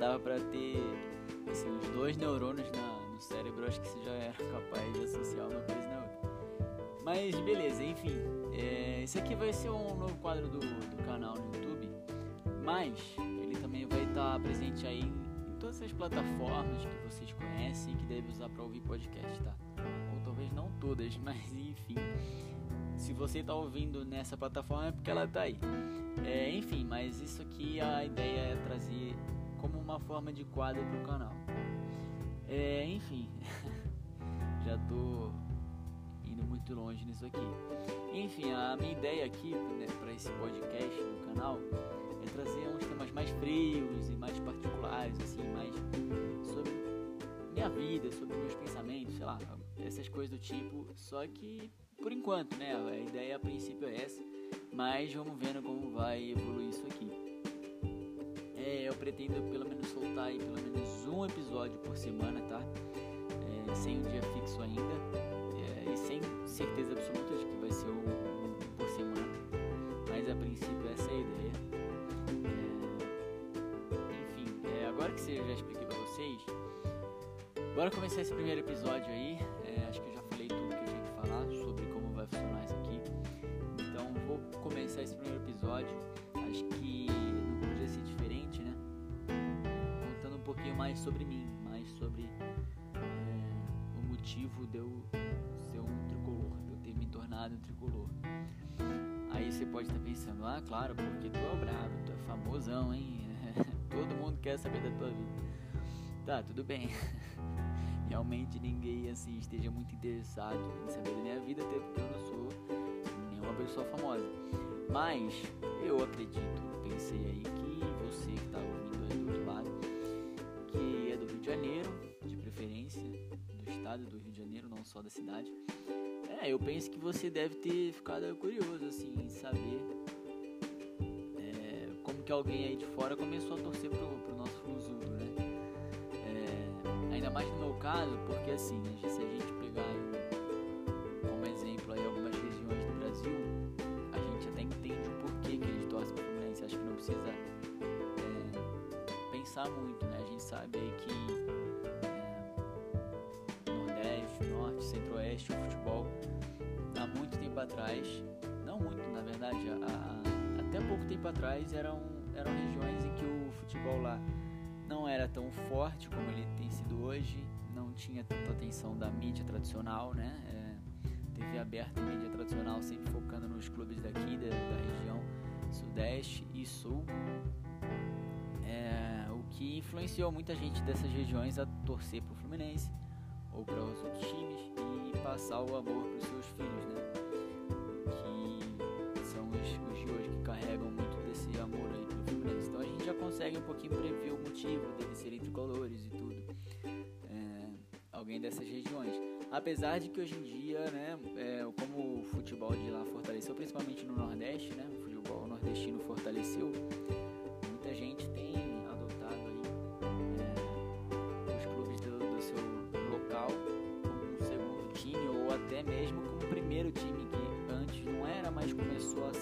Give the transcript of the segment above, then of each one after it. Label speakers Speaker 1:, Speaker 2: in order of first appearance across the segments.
Speaker 1: dava pra ter assim, uns dois neurônios na, no cérebro, acho que você já era capaz de associar uma coisa na outra. Mas beleza, enfim. É, esse aqui vai ser um novo quadro do, do canal no YouTube, mas ele também vai estar presente aí em todas as plataformas que vocês conhecem e que devem usar para ouvir podcast, tá? Ou talvez não todas, mas enfim. Se você está ouvindo nessa plataforma é porque ela está aí. É, enfim, mas isso aqui a ideia é trazer uma forma de quadro para o canal. É, enfim, já tô indo muito longe nisso aqui. Enfim, a minha ideia aqui né, para esse podcast no canal é trazer uns temas mais frios e mais particulares, assim, mais sobre minha vida, sobre meus pensamentos, sei lá, essas coisas do tipo. Só que por enquanto, né? A ideia a princípio é essa, mas vamos vendo como vai evoluir isso aqui. Pretendo pelo menos soltar aí pelo menos um episódio por semana, tá? É, sem um dia fixo ainda é, e sem certeza absoluta de que vai ser um, um por semana, mas a princípio essa é a ideia. É, enfim, é, agora que eu já expliquei pra vocês, bora começar esse primeiro episódio aí. É, acho que tricolor. Aí você pode estar pensando, ah, claro, porque tu é o brabo, tu é famosão, hein? Todo mundo quer saber da tua vida. Tá, tudo bem. Realmente ninguém assim esteja muito interessado em saber da minha vida, até porque eu não sou nenhuma pessoa famosa. Mas eu acredito, pensei aí que você que está ouvindo aí do outro lado, que é do Rio de Janeiro, de preferência, do estado do Rio de Janeiro, não só da cidade. É, eu penso que você deve ter ficado curioso assim em saber é, como que alguém aí de fora começou a torcer pro, pro nosso Fluzudo, né? É, ainda mais no meu caso, porque assim, se a gente pegar como exemplo aí algumas regiões do Brasil, a gente até entende o porquê que eles torcem pro Fluminense. Acho que não precisa é, pensar muito, né? A gente sabe aí que é, Nordeste, Norte, Centro-Oeste, o futebol atrás, não muito na verdade, há, até pouco tempo atrás eram, eram regiões em que o futebol lá não era tão forte como ele tem sido hoje, não tinha tanta atenção da mídia tradicional, né? É, TV aberta e mídia tradicional sempre focando nos clubes daqui, da, da região sudeste e sul. É, o que influenciou muita gente dessas regiões a torcer para o Fluminense ou para os outros times e passar o amor para os seus filhos, né? Consegue um pouquinho prever o motivo deles serem tricolores e tudo. É, alguém dessas regiões. Apesar de que hoje em dia, né, é, como o futebol de lá fortaleceu, principalmente no Nordeste, né, o futebol nordestino fortaleceu, muita gente tem adotado aí é, os clubes do, do seu local como um segundo time ou até mesmo como primeiro time que antes não era, mas começou a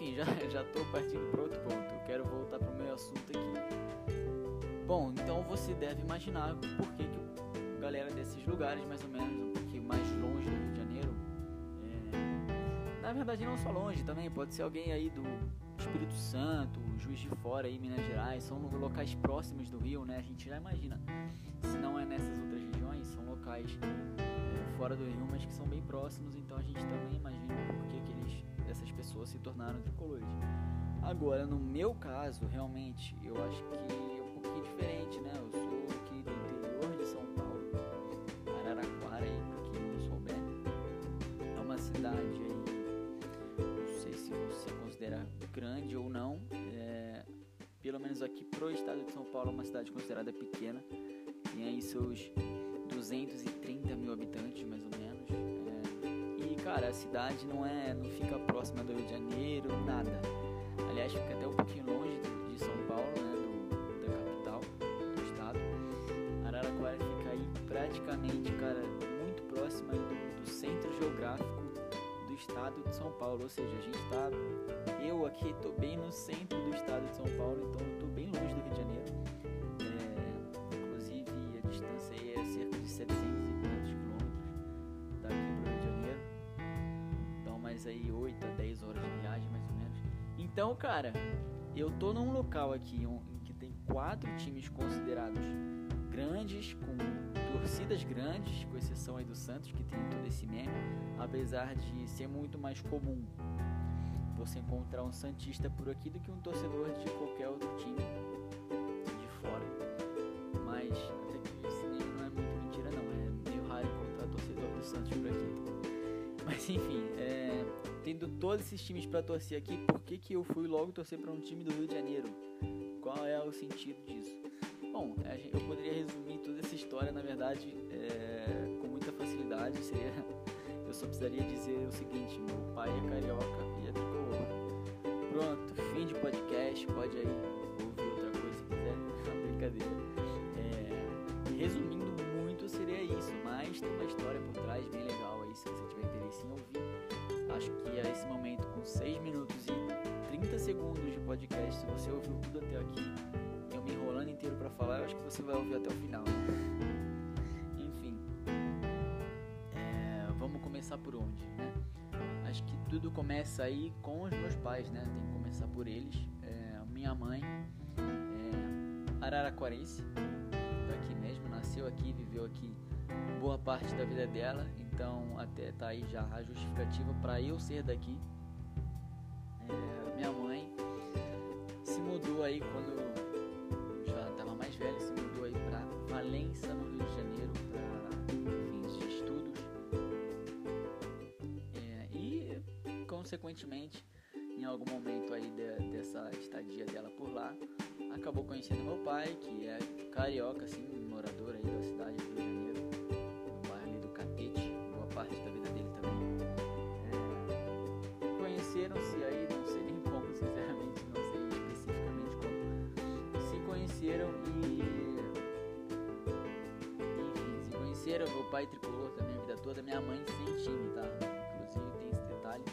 Speaker 1: Enfim, já já partindo para outro ponto. Eu quero voltar para o meu assunto aqui. Bom, então você deve imaginar por que, que a galera desses lugares, mais ou menos um pouquinho mais longe do Rio de Janeiro, é... na verdade não só longe também, pode ser alguém aí do Espírito Santo, Juiz de Fora aí, Minas Gerais, são locais próximos do Rio, né? A gente já imagina. Se não é nessas outras regiões, são locais é, fora do Rio, mas que são bem próximos, então a gente também imagina por que, que eles, pessoas se tornaram tricolores. Agora, no meu caso, realmente, eu acho que é um pouquinho diferente, né? Eu sou aqui do interior de São Paulo, Araraquara, aí, pra quem não souber. É uma cidade aí, não sei se você considera grande ou não. É, pelo menos aqui pro estado de São Paulo, é uma cidade considerada pequena. Tem aí seus 230 mil habitantes, mais ou menos. Cara, a cidade não é, não fica próxima do Rio de Janeiro, nada. Aliás, fica até um pouquinho longe de São Paulo, né, do, da capital do estado. Araraquara fica aí praticamente, cara, muito próximo aí do, do centro geográfico do estado de São Paulo, ou seja, a gente está, eu aqui estou bem no centro do estado de São Paulo, então estou bem longe do Rio de Janeiro. Aí 8 a 10 horas de viagem mais ou menos. Então, cara, eu tô num local aqui em que tem quatro times considerados grandes, com torcidas grandes, com exceção aí do Santos, que tem todo esse meme, apesar de ser muito mais comum você encontrar um Santista por aqui do que um torcedor de qualquer outro time de fora. Mas até que meme não é muito mentira não, é meio raro encontrar torcedor do Santos todos esses times para torcer aqui, por que, que eu fui logo torcer para um time do Rio de Janeiro? Qual é o sentido disso? Bom, eu poderia resumir toda essa história, na verdade, é, com muita facilidade. Seria, eu só precisaria dizer o seguinte: meu pai é carioca e é tricolor. Pronto, fim de podcast. Pode aí ouvir outra coisa se quiser. Brincadeira. É, resumindo muito, seria isso. Mas tem uma história por trás bem legal aí, se você tiver. Acho que a esse momento, com 6 minutos e 30 segundos de podcast, se você ouviu tudo até aqui enrolando inteiro para falar, eu acho que você vai ouvir até o final. Enfim, é, vamos começar por onde, né? Acho que tudo começa aí com os meus pais, né? Tem que começar por eles. É, minha mãe é araraquarense, daqui mesmo, nasceu aqui, viveu aqui boa parte da vida dela, então até tá aí já a justificativa para eu ser daqui. É, minha mãe se mudou aí quando velho se mudou aí para Valença, no Rio de Janeiro, para fins de estudos. É, e, consequentemente, em algum momento aí de, dessa estadia dela por lá, acabou conhecendo meu pai, que é carioca, assim, morador aí da cidade Cruzeiro, meu pai tricolor também a vida toda, minha mãe sem time, tá? Inclusive tem esse detalhe,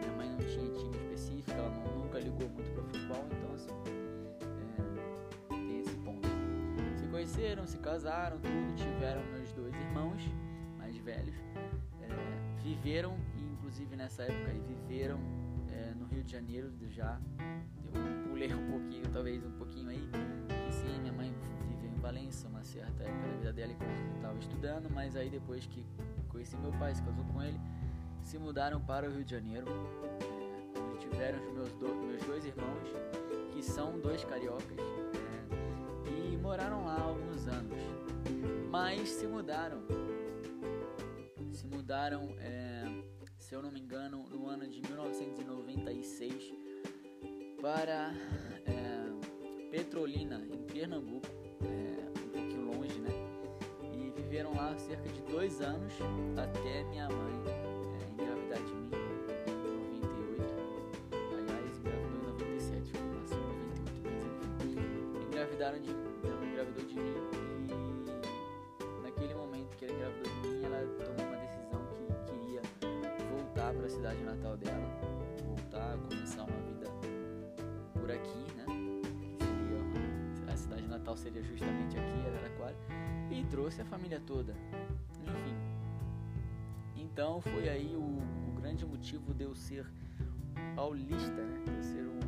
Speaker 1: minha mãe não tinha time específico, ela não, nunca ligou muito para futebol, então assim, é, tem esse ponto. Se conheceram, se casaram, tudo, tiveram meus dois irmãos mais velhos, é, viveram, e inclusive nessa época aí, viveram é, no Rio de Janeiro já, eu pulei um pouquinho, talvez um pouquinho aí, e sim, minha mãe Valença uma certa época da vida dela enquanto estava estudando, mas aí depois que conheci meu pai, se casou com ele, se mudaram para o Rio de Janeiro, é, onde tiveram os meus, do, meus dois irmãos, que são dois cariocas, é, e moraram lá alguns anos. Mas se mudaram, se mudaram, é, se eu não me engano, no ano de 1996 para é, Petrolina, em Pernambuco viveram lá cerca de dois anos até minha mãe trouxe a família toda. Enfim. Então foi aí o, o grande motivo de eu ser paulista, né? de eu ser um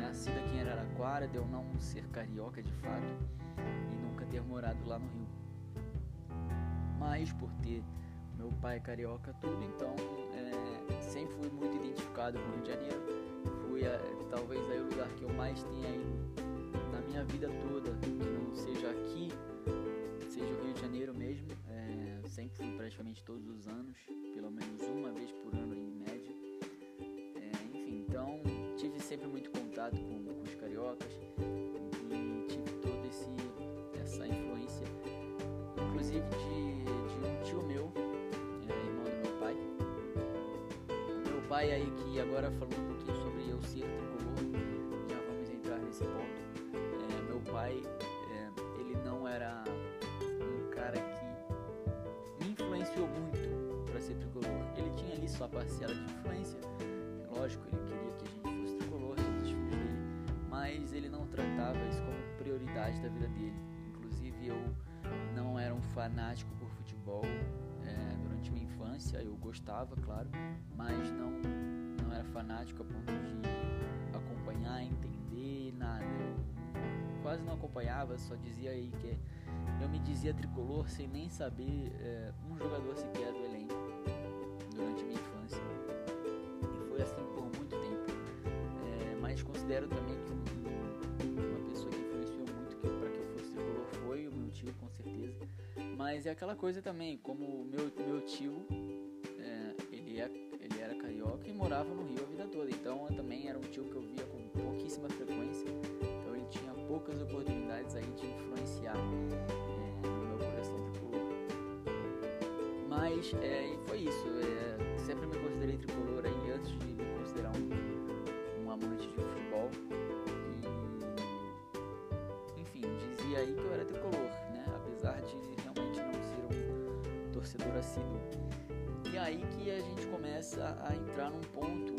Speaker 1: nascido aqui em Araraquara, de eu não ser carioca de fato e nunca ter morado lá no Rio. Mas por ter meu pai carioca tudo, então é, sempre fui muito identificado com o Rio de Janeiro. Fui a, talvez aí o lugar que eu mais tenha ido na minha vida toda, que não seja aqui, Janeiro mesmo, é, sempre fui praticamente todos os anos, pelo menos uma vez por ano em média. É, enfim, então tive sempre muito contato com, com os cariocas e tive toda essa influência, inclusive de, de um tio meu, é, irmão do meu pai. Meu pai aí que agora falando um pouquinho sobre eu ser tricolor, já vamos entrar nesse ponto pai, é, ele não era cara que me influenciou muito para ser tricolor. Ele tinha ali sua parcela de influência. Lógico, ele queria que a gente fosse tricolor, todos os filhos dele, mas ele não tratava isso como prioridade da vida dele. Inclusive, eu não era um fanático por futebol é, durante minha infância, eu gostava, claro, mas não, não era fanático a ponto de acompanhar, entender nada. Eu quase não acompanhava, só dizia aí que eu me dizia tricolor sem nem saber é, um jogador sequer do elenco durante a minha infância. E foi assim por muito tempo. É, mas considero também que uma pessoa que influenciou muito para que eu fosse tricolor foi o meu tio, com certeza. Mas é aquela coisa também, como meu, meu tio, é, ele, ele era carioca e morava no Rio a vida toda. Então eu também era um tio que eu via com pouquíssima frequência. Mas é, foi isso. É, sempre me considerei tricolor aí antes de me considerar um, um amante de futebol. E, enfim, dizia aí que eu era tricolor, né? Apesar de realmente não ser um torcedor assíduo. E aí que a gente começa a entrar num ponto,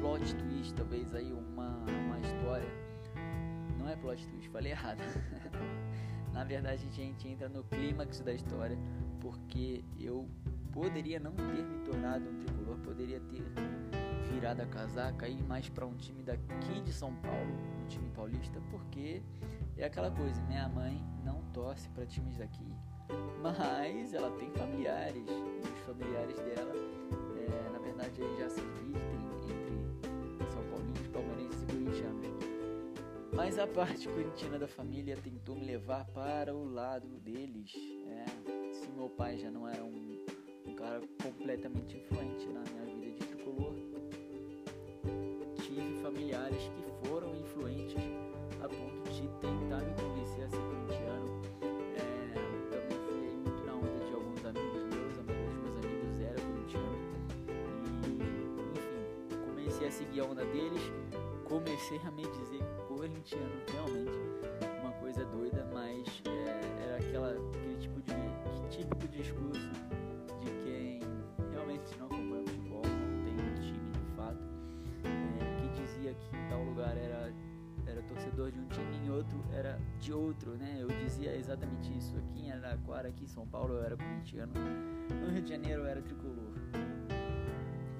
Speaker 1: plot twist, talvez aí uma, uma história. Não é plot twist, falei errado. Na verdade, a gente entra no clímax da história porque eu poderia não ter me tornado um tricolor, poderia ter virado a casaca e ir mais para um time daqui de São Paulo, um time paulista, porque é aquela coisa, minha mãe não torce para times daqui, mas ela tem familiares, e os familiares dela, é, na verdade, aí já se dividem entre São Paulinos, palmeirenses e corintianos. Mas a parte corintiana da família tentou me levar para o lado deles. É, meu pai já não era um cara completamente influente na minha vida de tricolor, tive familiares que foram influentes a ponto de tentar me convencer a ser corintiano. É, também fui muito na onda de alguns amigos meus, a maioria dos meus amigos era corintiano. E, enfim, comecei a seguir a onda deles, comecei a me dizer corintiano realmente, uma coisa doida, mas é, era aquela típico discurso de quem realmente não acompanha futebol, não tem um time de fato, é, que dizia que em tal lugar era, era torcedor de um time, em outro era de outro, né? Eu dizia exatamente isso. Aqui em Araraquara, aqui em São Paulo, eu era corintiano, no Rio de Janeiro eu era tricolor.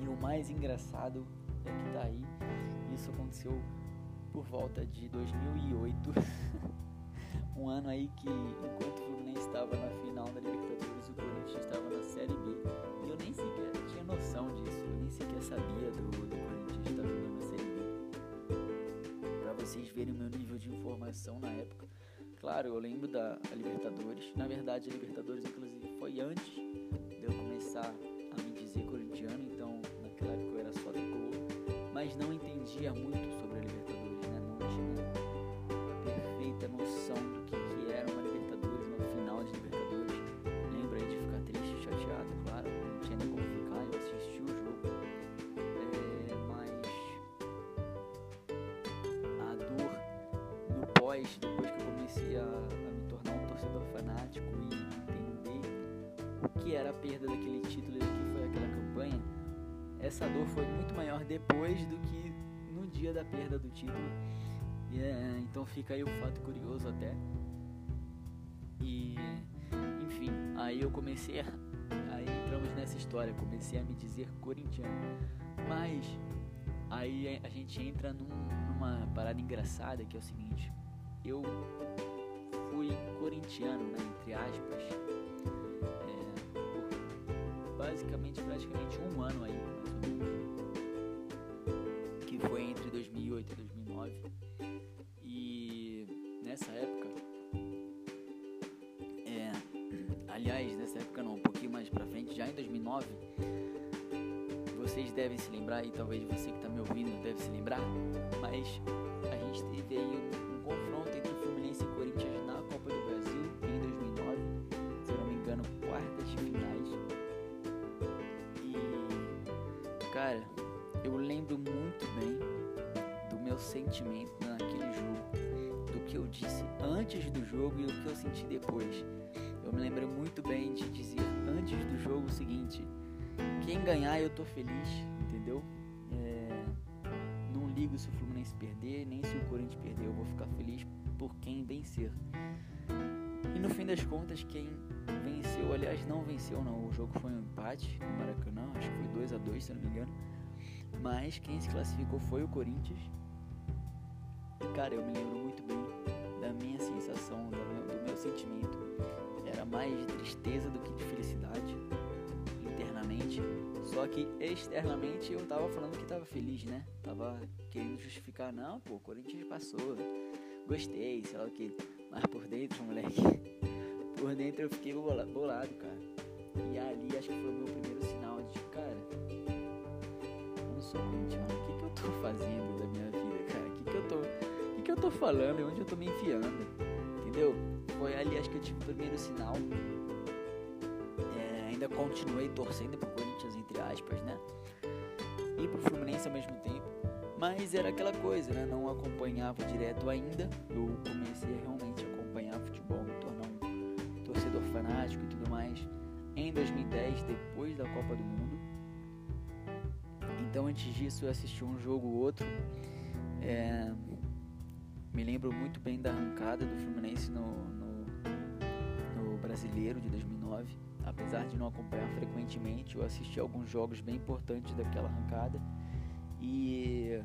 Speaker 1: E o mais engraçado é que tá aí, isso aconteceu por volta de 2008. um ano aí que enquanto o Fluminense estava na final da Libertadores, o Corinthians estava na Série B. Nem sequer tinha noção disso, eu nem sequer sabia do, do Corinthians estar jogando na Série B. Para vocês verem o meu nível de informação na época. Claro, eu lembro da Libertadores. Na verdade, a Libertadores, inclusive, foi antes de eu começar a me dizer corintiano, então naquela época eu era só tricolor, mas não entendia muito sobre a Libertadores, né? Não tinha perfeita noção do que depois, era a perda daquele título e que foi aquela campanha, essa dor foi muito maior depois do que no dia da perda do título. E, é, então fica aí o um fato curioso até. E enfim, aí eu comecei a, aí entramos nessa história, comecei a me dizer corintiano. Mas aí a gente entra num, numa parada engraçada que é o seguinte, eu fui corintiano, né, entre aspas, basicamente praticamente um ano aí, que foi entre 2008 e 2009. E nessa época, é, aliás, nessa época não, um pouquinho mais pra frente, já em 2009, vocês devem se lembrar, e talvez você que está me ouvindo deve se lembrar, mas a gente teve aí um muito bem do meu sentimento naquele jogo, do que eu disse antes do jogo e o que eu senti depois. Eu me lembro muito bem de dizer antes do jogo o seguinte: quem ganhar eu tô feliz, entendeu? É, não ligo se o Fluminense perder, nem se o Corinthians perder, eu vou ficar feliz por quem vencer. E no fim das contas, quem venceu, aliás, não venceu não, o jogo foi um empate no Maracanã, acho que foi 2 a 2 se não me engano. Mas quem se classificou foi o Corinthians. E cara, eu me lembro muito bem da minha sensação, do meu, do meu sentimento. Era mais de tristeza do que de felicidade internamente. Só que externamente eu tava falando que tava feliz, né? Tava querendo justificar, não, pô, o Corinthians passou, gostei, sei lá o que. Mas por dentro, moleque, por dentro eu fiquei bolado, cara. E ali acho que foi o meu primeiro sinal de, cara, sou corintiano, o que, que eu tô fazendo da minha vida, cara? O que, que eu tô. O que, que eu tô falando e onde eu tô me enfiando? Entendeu? Foi ali acho que eu tive o primeiro sinal. É, ainda continuei torcendo pro Corinthians, entre aspas, né? E pro Fluminense ao mesmo tempo. Mas era aquela coisa, né? Não acompanhava direto ainda. Eu comecei a realmente acompanhar futebol, me tornar um torcedor fanático e tudo mais em 2010, depois da Copa do Mundo. Então, antes disso, eu assisti um jogo ou outro. É... Me lembro muito bem da arrancada do Fluminense no, no, no Brasileiro de 2009. Apesar de não acompanhar frequentemente, eu assisti alguns jogos bem importantes daquela arrancada. E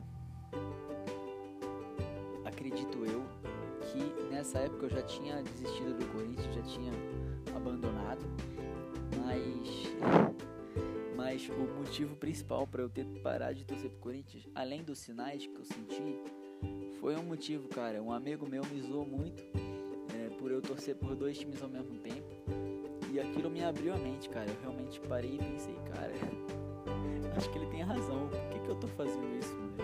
Speaker 1: acredito eu que nessa época eu já tinha desistido do Corinthians, já tinha abandonado, mas mas o motivo principal para eu ter parado de torcer pro Corinthians, além dos sinais que eu senti, foi um motivo, cara. Um amigo meu me zoou muito é, por eu torcer por dois times ao mesmo tempo. E aquilo me abriu a mente, cara. Eu realmente parei e pensei, cara, acho que ele tem razão. Por que, que eu tô fazendo isso, moleque?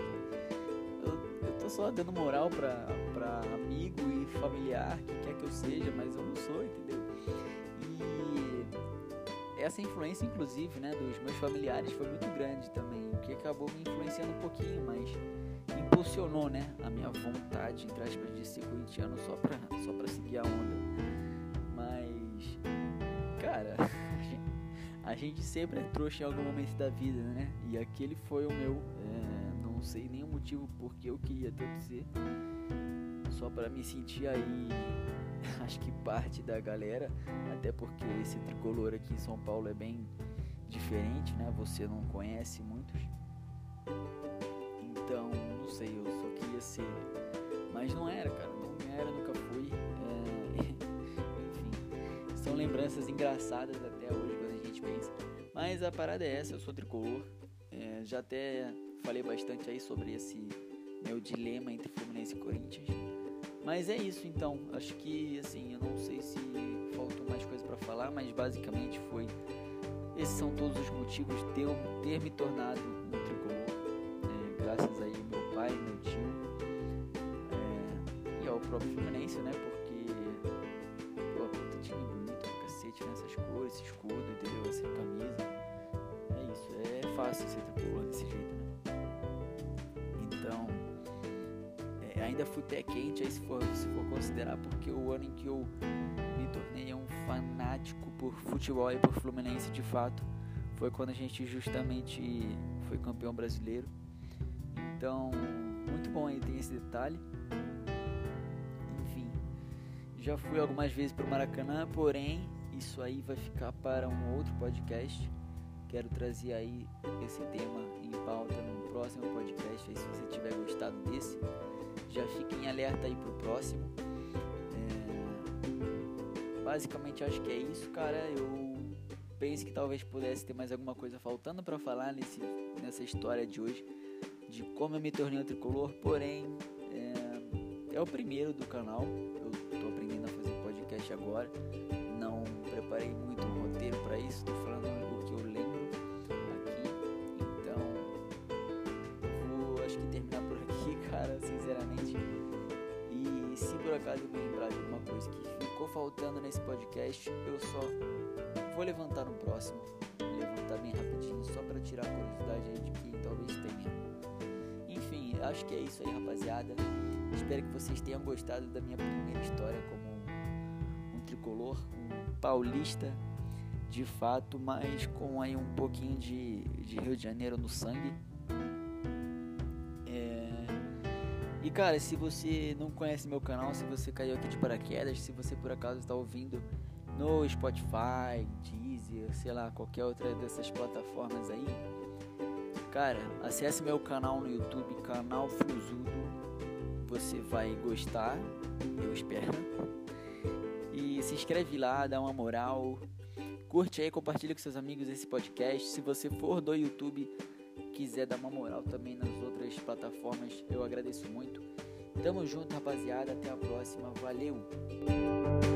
Speaker 1: Eu, eu tô só dando moral pra, pra amigo e familiar que quer que eu seja, mas eu não sou, entendeu? Essa influência, inclusive, né, dos meus familiares foi muito grande também, o que acabou me influenciando um pouquinho, mas impulsionou, né, a minha vontade, entre aspas, de ser corintiano só pra, só pra seguir a onda. Mas, cara, a gente sempre é trouxa em algum momento da vida, né? E aquele foi o meu, é, não sei nem o motivo porque eu queria tanto ser, só para me sentir aí, acho que parte da galera, até porque esse tricolor aqui em São Paulo é bem diferente, né? Você não conhece muitos. Então, não sei, eu só queria ser. Mas não era, cara, não era, nunca fui. É... Enfim, são lembranças engraçadas até hoje quando a gente pensa. Mas a parada é essa, eu sou tricolor. É, já até falei bastante aí sobre esse meu dilema entre Fluminense e Corinthians. Mas é isso então. Acho que assim, eu não sei se faltou mais coisa para falar, mas basicamente foi esses são todos os motivos de eu ter me tornado um tricolor. É, graças aí meu pai, meu tio é, e ao próprio Fluminense, né? Porque pô, puta time bonito pra cacete né? cores, esse escudo, entendeu? Essa camisa. É isso, é fácil ser tricolor desse jeito, ainda fui até quente aí se for, se for considerar, porque o ano em que eu me tornei um fanático por futebol e por Fluminense de fato foi quando a gente justamente foi campeão brasileiro. Então, muito bom aí tem esse detalhe. Enfim, já fui algumas vezes para o Maracanã, porém isso aí vai ficar para um outro podcast. Quero trazer aí esse tema em pauta no próximo podcast. Aí, se você tiver gostado desse, já fiquem alerta aí pro próximo. É... Basicamente acho que é isso, cara. Eu penso que talvez pudesse ter mais alguma coisa faltando para falar nesse, nessa história de hoje, de como eu me tornei um tricolor, porém é, é o primeiro do canal. Eu tô aprendendo a fazer podcast agora. Não preparei muito roteiro para isso, tô por acaso me lembrar de alguma coisa que ficou faltando nesse podcast, eu só vou levantar no próximo. Levantar bem rapidinho, só para tirar a curiosidade aí de quem talvez tenha. Enfim, acho que é isso aí, rapaziada. Espero que vocês tenham gostado da minha primeira história como um tricolor, um paulista de fato, mas com aí um pouquinho de, de Rio de Janeiro no sangue. E cara, se você não conhece meu canal, se você caiu aqui de paraquedas, se você por acaso está ouvindo no Spotify, Deezer, sei lá, qualquer outra dessas plataformas aí, cara, acesse meu canal no YouTube, canal Fruzudo. Você vai gostar, eu espero. E se inscreve lá, dá uma moral. Curte aí, compartilha com seus amigos esse podcast. Se você for do YouTube, quiser dar uma moral também nas outras plataformas, eu agradeço muito. Tamo junto, rapaziada. Até a próxima. Valeu!